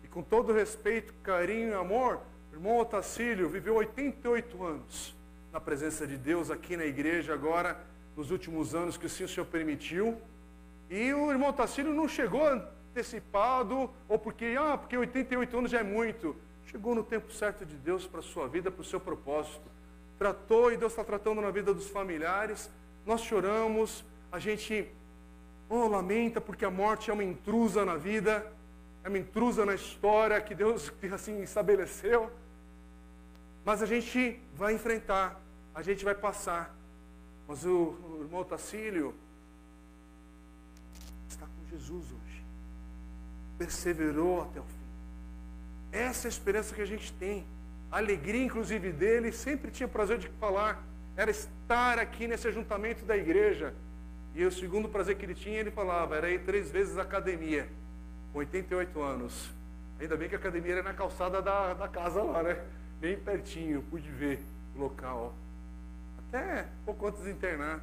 E com todo respeito, carinho e amor, o irmão Otacílio viveu 88 anos na presença de Deus aqui na igreja, agora, nos últimos anos que o Senhor permitiu. E o irmão Otacílio não chegou antecipado, ou porque, ah, porque 88 anos já é muito. Chegou no tempo certo de Deus para a sua vida, para o seu propósito. Tratou e Deus está tratando na vida dos familiares. Nós choramos, a gente oh, lamenta porque a morte é uma intrusa na vida, é uma intrusa na história que Deus assim estabeleceu. Mas a gente vai enfrentar, a gente vai passar. Mas o, o irmão Tacílio está com Jesus hoje. Perseverou até o fim. Essa é a esperança que a gente tem. A alegria, inclusive, dele, sempre tinha prazer de falar, era estar aqui nesse ajuntamento da igreja e o segundo prazer que ele tinha, ele falava, era ir três vezes à academia, com 88 anos. Ainda bem que a academia era na calçada da, da casa lá, né? Bem pertinho, pude ver o local. Até pouco antes de internar.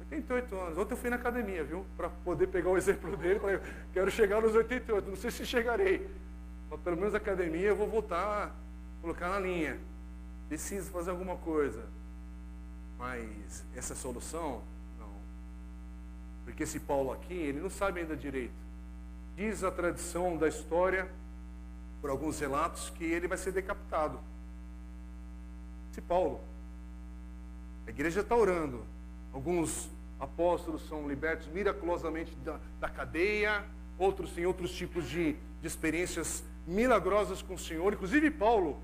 88 anos. Ontem eu fui na academia, viu? Para poder pegar o exemplo <laughs> dele. Falei, quero chegar nos 88. Não sei se chegarei. Mas pelo menos a academia eu vou voltar colocar na linha. Preciso fazer alguma coisa. Mas essa solução porque esse Paulo aqui, ele não sabe ainda direito. Diz a tradição da história, por alguns relatos, que ele vai ser decapitado. Esse Paulo. A igreja está orando. Alguns apóstolos são libertos miraculosamente da, da cadeia, outros têm outros tipos de, de experiências milagrosas com o Senhor. Inclusive Paulo,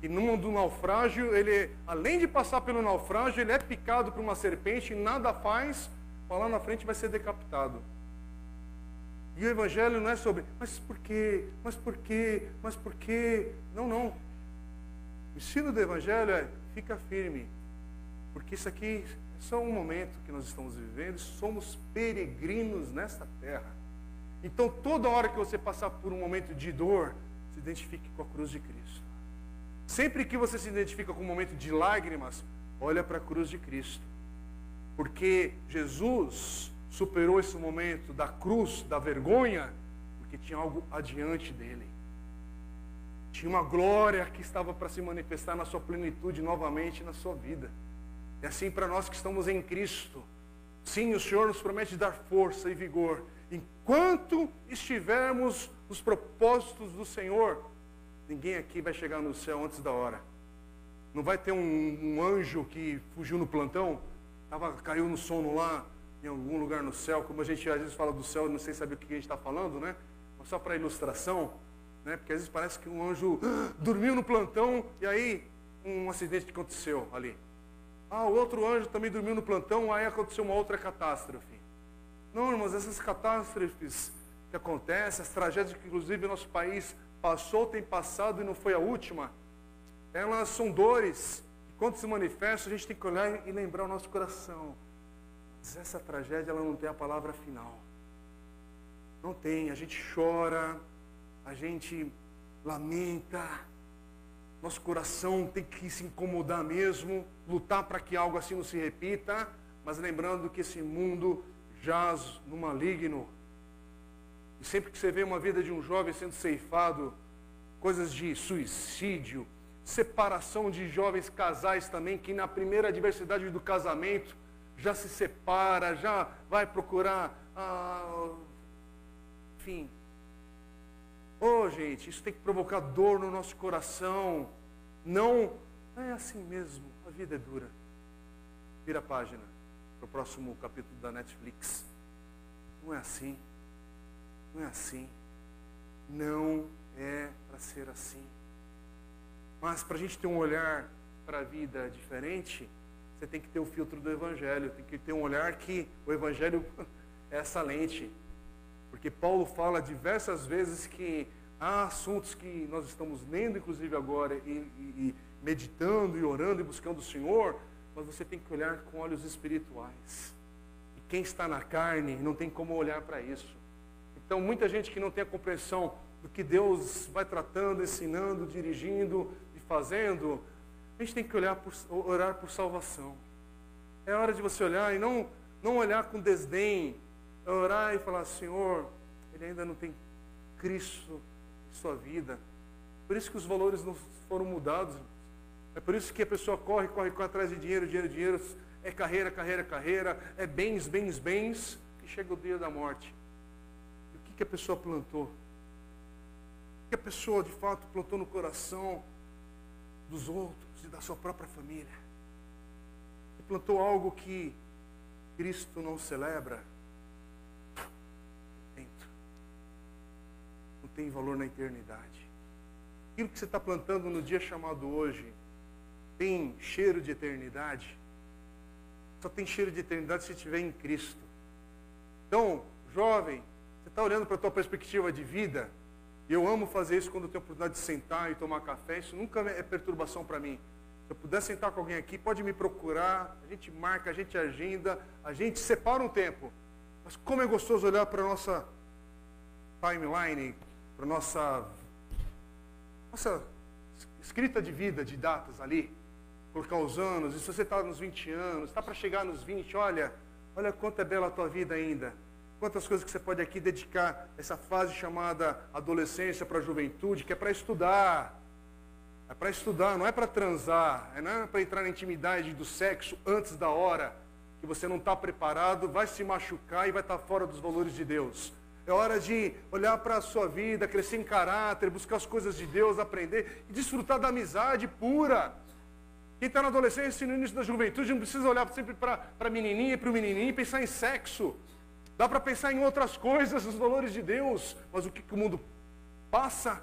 que no mundo do naufrágio, ele, além de passar pelo naufrágio, ele é picado por uma serpente e nada faz, lá na frente vai ser decapitado. E o evangelho não é sobre, mas por quê? Mas por quê? Mas por quê? Não, não. O ensino do evangelho é, fica firme. Porque isso aqui é só um momento que nós estamos vivendo, somos peregrinos nesta terra. Então, toda hora que você passar por um momento de dor, se identifique com a cruz de Cristo. Sempre que você se identifica com um momento de lágrimas, olha para a cruz de Cristo. Porque Jesus superou esse momento da cruz, da vergonha, porque tinha algo adiante dele. Tinha uma glória que estava para se manifestar na sua plenitude novamente na sua vida. E assim para nós que estamos em Cristo. Sim, o Senhor nos promete dar força e vigor. Enquanto estivermos nos propósitos do Senhor, ninguém aqui vai chegar no céu antes da hora. Não vai ter um, um anjo que fugiu no plantão Tava, caiu no sono lá, em algum lugar no céu, como a gente às vezes fala do céu, não sei saber o que a gente está falando, né? Mas só para ilustração, né? Porque às vezes parece que um anjo <gasps> dormiu no plantão e aí um acidente aconteceu ali. Ah, o outro anjo também dormiu no plantão, aí aconteceu uma outra catástrofe. Não, irmãos, essas catástrofes que acontecem, as tragédias que inclusive nosso país passou, tem passado e não foi a última, elas são dores quando se manifesta, a gente tem que olhar e lembrar o nosso coração. Mas essa tragédia, ela não tem a palavra final. Não tem. A gente chora, a gente lamenta. Nosso coração tem que se incomodar mesmo, lutar para que algo assim não se repita, mas lembrando que esse mundo jaz no maligno. E sempre que você vê uma vida de um jovem sendo ceifado, coisas de suicídio, separação de jovens casais também, que na primeira adversidade do casamento já se separa, já vai procurar, ah, enfim, Oh, gente, isso tem que provocar dor no nosso coração. Não, é assim mesmo, a vida é dura. Vira a página para o próximo capítulo da Netflix. Não é assim. Não é assim. Não é para ser assim. Mas para a gente ter um olhar para a vida diferente, você tem que ter o filtro do Evangelho, tem que ter um olhar que o Evangelho <laughs> é essa lente. Porque Paulo fala diversas vezes que há assuntos que nós estamos lendo, inclusive agora, e, e, e meditando e orando e buscando o Senhor, mas você tem que olhar com olhos espirituais. E quem está na carne não tem como olhar para isso. Então, muita gente que não tem a compreensão do que Deus vai tratando, ensinando, dirigindo fazendo, a gente tem que olhar por, orar por salvação. É hora de você olhar e não, não olhar com desdém, é orar e falar, Senhor, ele ainda não tem Cristo em sua vida. Por isso que os valores não foram mudados. É por isso que a pessoa corre, corre, corre atrás de dinheiro, dinheiro, dinheiro. É carreira, carreira, carreira. É bens, bens, bens. E chega o dia da morte. E o que, que a pessoa plantou? O que a pessoa de fato plantou no coração dos outros e da sua própria família? E plantou algo que Cristo não celebra tem valor na eternidade. Aquilo que você está plantando no dia chamado hoje tem cheiro de eternidade. Só tem cheiro de eternidade se estiver em Cristo. Então, jovem, você está olhando para a tua perspectiva de vida. E eu amo fazer isso quando eu tenho a oportunidade de sentar e tomar café. Isso nunca é perturbação para mim. Se eu puder sentar com alguém aqui, pode me procurar. A gente marca, a gente agenda, a gente separa um tempo. Mas como é gostoso olhar para a nossa timeline, para nossa nossa escrita de vida, de datas ali, colocar os anos, e se você está nos 20 anos, está para chegar nos 20, olha, olha quanto é bela a tua vida ainda. Quantas coisas que você pode aqui dedicar essa fase chamada adolescência para a juventude, que é para estudar. É para estudar, não é para transar, é não é para entrar na intimidade do sexo antes da hora, que você não está preparado, vai se machucar e vai estar tá fora dos valores de Deus. É hora de olhar para a sua vida, crescer em caráter, buscar as coisas de Deus, aprender e desfrutar da amizade pura. Quem está na adolescência e no início da juventude não precisa olhar sempre para a menininha e para o menininho e pensar em sexo. Dá para pensar em outras coisas, nos valores de Deus. Mas o que, que o mundo passa?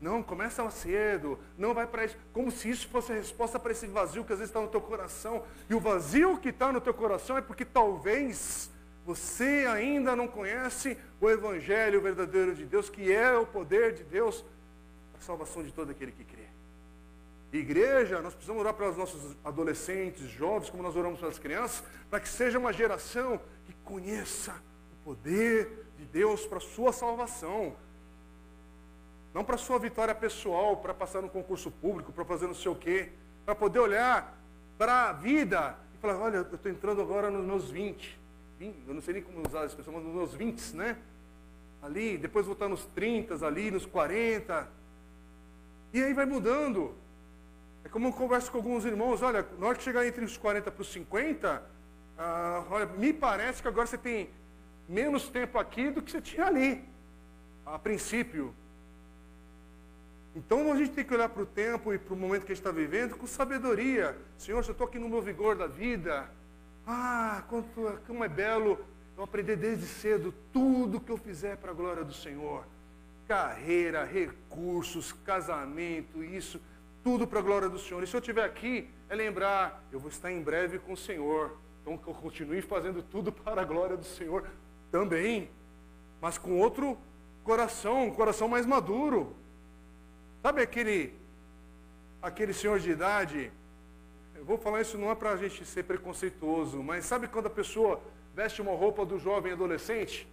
Não, começa cedo, não vai para isso. Como se isso fosse a resposta para esse vazio que às vezes está no teu coração. E o vazio que está no teu coração é porque talvez você ainda não conhece o Evangelho verdadeiro de Deus, que é o poder de Deus para a salvação de todo aquele que crê. Igreja, nós precisamos orar para os nossos adolescentes, jovens, como nós oramos para as crianças, para que seja uma geração conheça o poder de Deus para a sua salvação. Não para a sua vitória pessoal, para passar no concurso público, para fazer não sei o quê. Para poder olhar para a vida e falar, olha, eu estou entrando agora nos meus 20 eu não sei nem como usar a expressão, mas nos meus 20, né? Ali, depois voltar nos 30, ali, nos 40. E aí vai mudando. É como eu converso com alguns irmãos, olha, na hora que chegar entre os 40 para os 50, ah, olha, me parece que agora você tem menos tempo aqui do que você tinha ali, a princípio. Então a gente tem que olhar para o tempo e para o momento que a gente está vivendo com sabedoria. Senhor, se eu estou aqui no meu vigor da vida, ah, quanto, como é belo eu aprender desde cedo tudo que eu fizer para a glória do Senhor. Carreira, recursos, casamento, isso, tudo para a glória do Senhor. E se eu estiver aqui, é lembrar, eu vou estar em breve com o Senhor. Então que eu continue fazendo tudo <laughs> para a glória do Senhor também. Mas com outro coração, um coração mais maduro. Sabe aquele, aquele senhor de idade eu vou falar isso não é para a gente ser preconceituoso, mas sabe quando a pessoa veste uma roupa do jovem adolescente?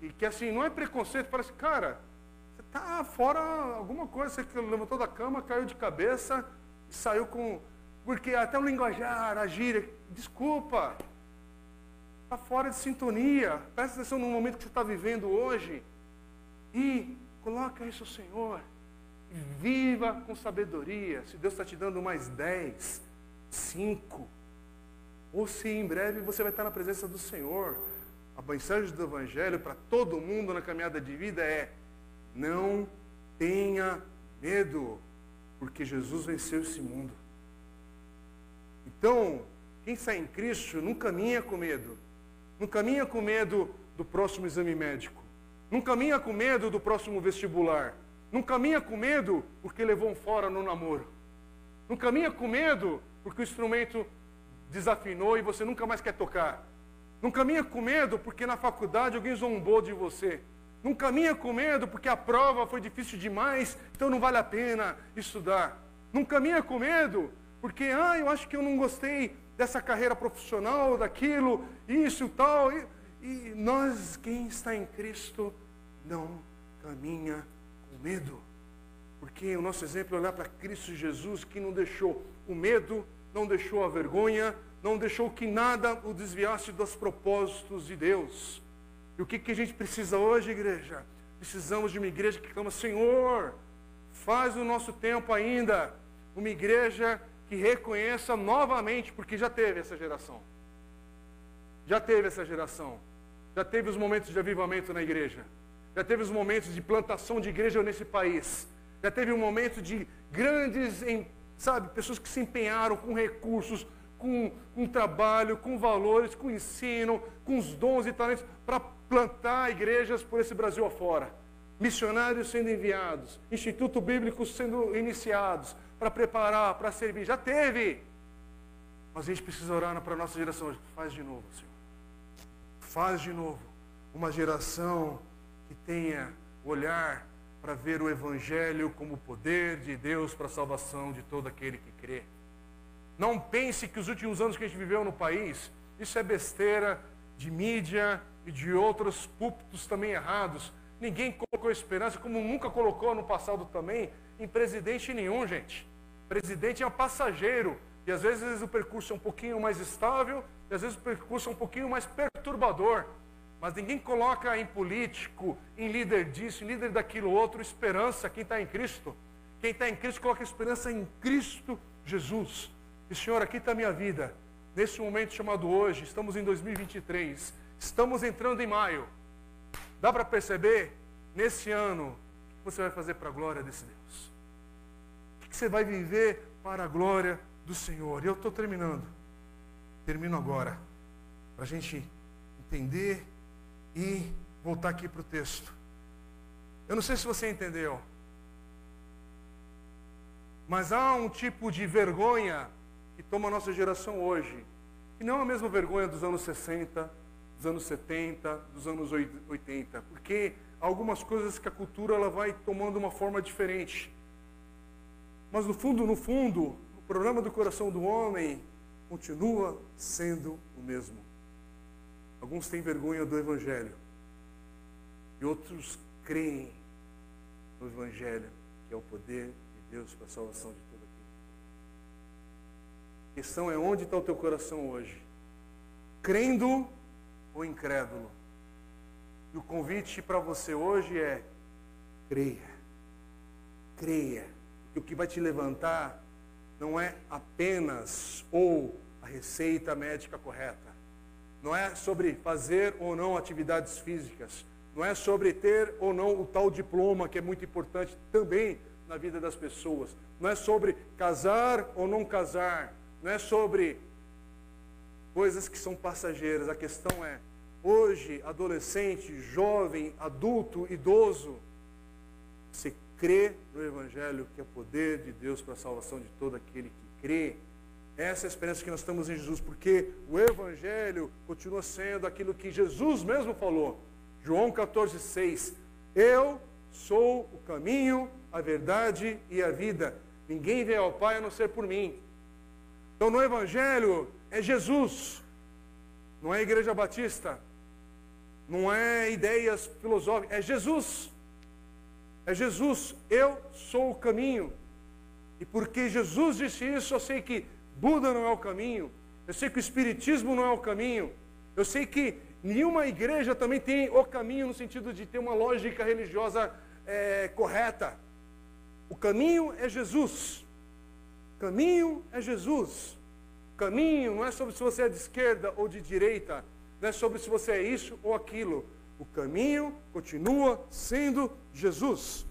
E que assim, não é preconceito, parece, cara, você está fora alguma coisa, você levantou da cama, caiu de cabeça e saiu com. Porque até o linguajar, a gíria, desculpa, está fora de sintonia. Presta atenção no momento que você está vivendo hoje e coloca isso ao Senhor. Viva com sabedoria. Se Deus está te dando mais dez, cinco. Ou se em breve você vai estar na presença do Senhor. A mensagem do Evangelho para todo mundo na caminhada de vida é: Não tenha medo, porque Jesus venceu esse mundo. Então, quem está em Cristo não caminha com medo. Não caminha com medo do próximo exame médico. Não caminha com medo do próximo vestibular. Não caminha com medo porque levou um fora no namoro. Não caminha com medo porque o instrumento desafinou e você nunca mais quer tocar. Não caminha com medo porque na faculdade alguém zombou de você. Não caminha com medo porque a prova foi difícil demais, então não vale a pena estudar. Não caminha com medo porque, ah, eu acho que eu não gostei dessa carreira profissional, daquilo, isso tal. E, e nós, quem está em Cristo, não caminha com medo. Porque o nosso exemplo é olhar para Cristo Jesus, que não deixou o medo, não deixou a vergonha, não deixou que nada o desviasse dos propósitos de Deus. E o que, que a gente precisa hoje, igreja? Precisamos de uma igreja que clama, Senhor, faz o nosso tempo ainda uma igreja que reconheça novamente, porque já teve essa geração. Já teve essa geração. Já teve os momentos de avivamento na igreja. Já teve os momentos de plantação de igreja nesse país. Já teve um momento de grandes, sabe, pessoas que se empenharam com recursos, com, trabalho, com valores, com ensino, com os dons e talentos para plantar igrejas por esse Brasil afora. Missionários sendo enviados, instituto bíblico sendo iniciados para preparar, para servir. Já teve. Mas a gente precisa orar para a nossa geração. Faz de novo, Senhor. Faz de novo. Uma geração que tenha olhar para ver o Evangelho como poder de Deus para a salvação de todo aquele que crê. Não pense que os últimos anos que a gente viveu no país, isso é besteira de mídia e de outros púlpitos também errados. Ninguém colocou esperança, como nunca colocou no passado também, em presidente nenhum, gente. Presidente é um passageiro. E às vezes o percurso é um pouquinho mais estável, e às vezes o percurso é um pouquinho mais perturbador. Mas ninguém coloca em político, em líder disso, em líder daquilo outro, esperança. Quem está em Cristo. Quem está em Cristo coloca esperança em Cristo Jesus. E Senhor, aqui está a minha vida. Nesse momento chamado hoje, estamos em 2023. Estamos entrando em maio. Dá para perceber, nesse ano, você vai fazer para a glória desse Deus? O que você vai viver para a glória do Senhor? E eu estou terminando. Termino agora. Para a gente entender e voltar aqui para o texto. Eu não sei se você entendeu. Mas há um tipo de vergonha que toma a nossa geração hoje, que não é a mesma vergonha dos anos 60, dos anos 70, dos anos 80, porque algumas coisas que a cultura ela vai tomando uma forma diferente. Mas no fundo, no fundo, o problema do coração do homem continua sendo o mesmo. Alguns têm vergonha do evangelho e outros creem no evangelho, que é o poder de Deus para a salvação de a questão é onde está o teu coração hoje? Crendo ou incrédulo? E o convite para você hoje é: creia. Creia. Porque o que vai te levantar não é apenas ou a receita médica correta. Não é sobre fazer ou não atividades físicas. Não é sobre ter ou não o tal diploma, que é muito importante também na vida das pessoas. Não é sobre casar ou não casar não é sobre coisas que são passageiras. A questão é, hoje, adolescente, jovem, adulto, idoso, você crê no Evangelho que é poder de Deus para a salvação de todo aquele que crê. Essa é a esperança que nós estamos em Jesus, porque o Evangelho continua sendo aquilo que Jesus mesmo falou. João 14, 6. Eu sou o caminho, a verdade e a vida. Ninguém vem ao Pai a não ser por mim. Então no Evangelho é Jesus, não é Igreja Batista, não é ideias filosóficas, é Jesus. É Jesus, eu sou o caminho. E porque Jesus disse isso, eu sei que Buda não é o caminho, eu sei que o Espiritismo não é o caminho, eu sei que nenhuma igreja também tem o caminho no sentido de ter uma lógica religiosa é, correta. O caminho é Jesus. Caminho é Jesus. Caminho não é sobre se você é de esquerda ou de direita, não é sobre se você é isso ou aquilo. O caminho continua sendo Jesus.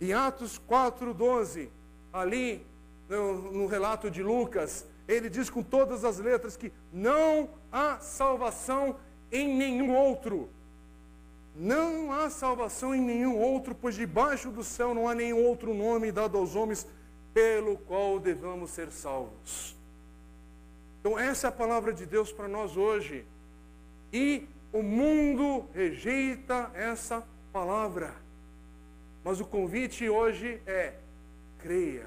Em Atos 4:12, ali no, no relato de Lucas, ele diz com todas as letras que não há salvação em nenhum outro. Não há salvação em nenhum outro, pois debaixo do céu não há nenhum outro nome dado aos homens pelo qual devamos ser salvos. Então, essa é a palavra de Deus para nós hoje. E o mundo rejeita essa palavra. Mas o convite hoje é: creia,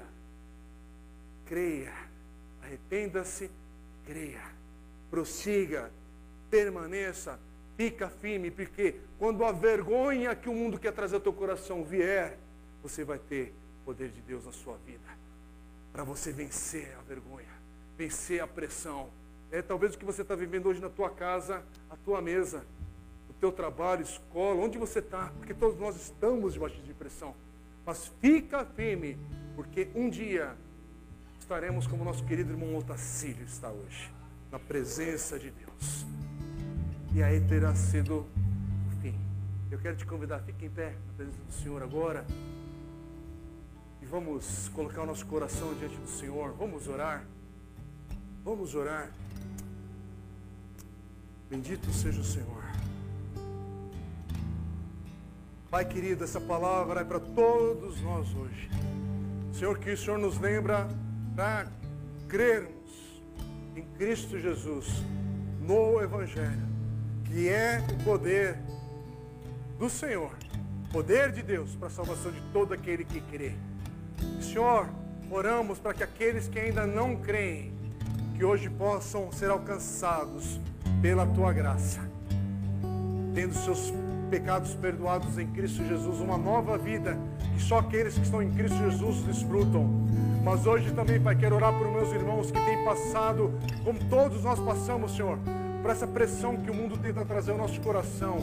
creia, arrependa-se, creia, prossiga, permaneça, fica firme, porque quando a vergonha que o mundo quer trazer ao teu coração vier, você vai ter o poder de Deus na sua vida, para você vencer a vergonha, vencer a pressão. É talvez o que você está vivendo hoje na tua casa, a tua mesa, o teu trabalho, escola, onde você está, porque todos nós estamos debaixo de pressão. Mas fica firme, porque um dia estaremos como nosso querido irmão Otacílio está hoje, na presença de Deus. E aí terá sido o fim. Eu quero te convidar, fique em pé na presença do Senhor agora. E vamos colocar o nosso coração diante do Senhor. Vamos orar. Vamos orar. Bendito seja o Senhor. Pai querido, essa palavra é para todos nós hoje. Senhor, que o Senhor nos lembra para crermos em Cristo Jesus, no Evangelho, que é o poder do Senhor, poder de Deus para a salvação de todo aquele que crê. Senhor, oramos para que aqueles que ainda não creem, que hoje possam ser alcançados pela tua graça, tendo seus pecados perdoados em Cristo Jesus, uma nova vida que só aqueles que estão em Cristo Jesus desfrutam. Mas hoje também, Pai, quero orar por meus irmãos que têm passado, como todos nós passamos, Senhor, por essa pressão que o mundo tenta trazer ao nosso coração.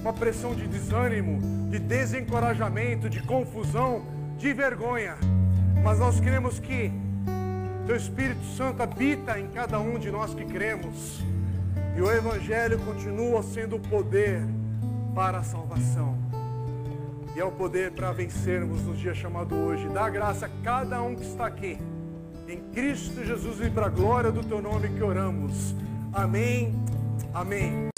Uma pressão de desânimo, de desencorajamento, de confusão, de vergonha. Mas nós queremos que Teu Espírito Santo habita em cada um de nós que cremos. E o Evangelho continua sendo o poder para a salvação. E é o poder para vencermos no dia chamado hoje. Dá graça a cada um que está aqui. Em Cristo Jesus e para a glória do teu nome que oramos. Amém. Amém.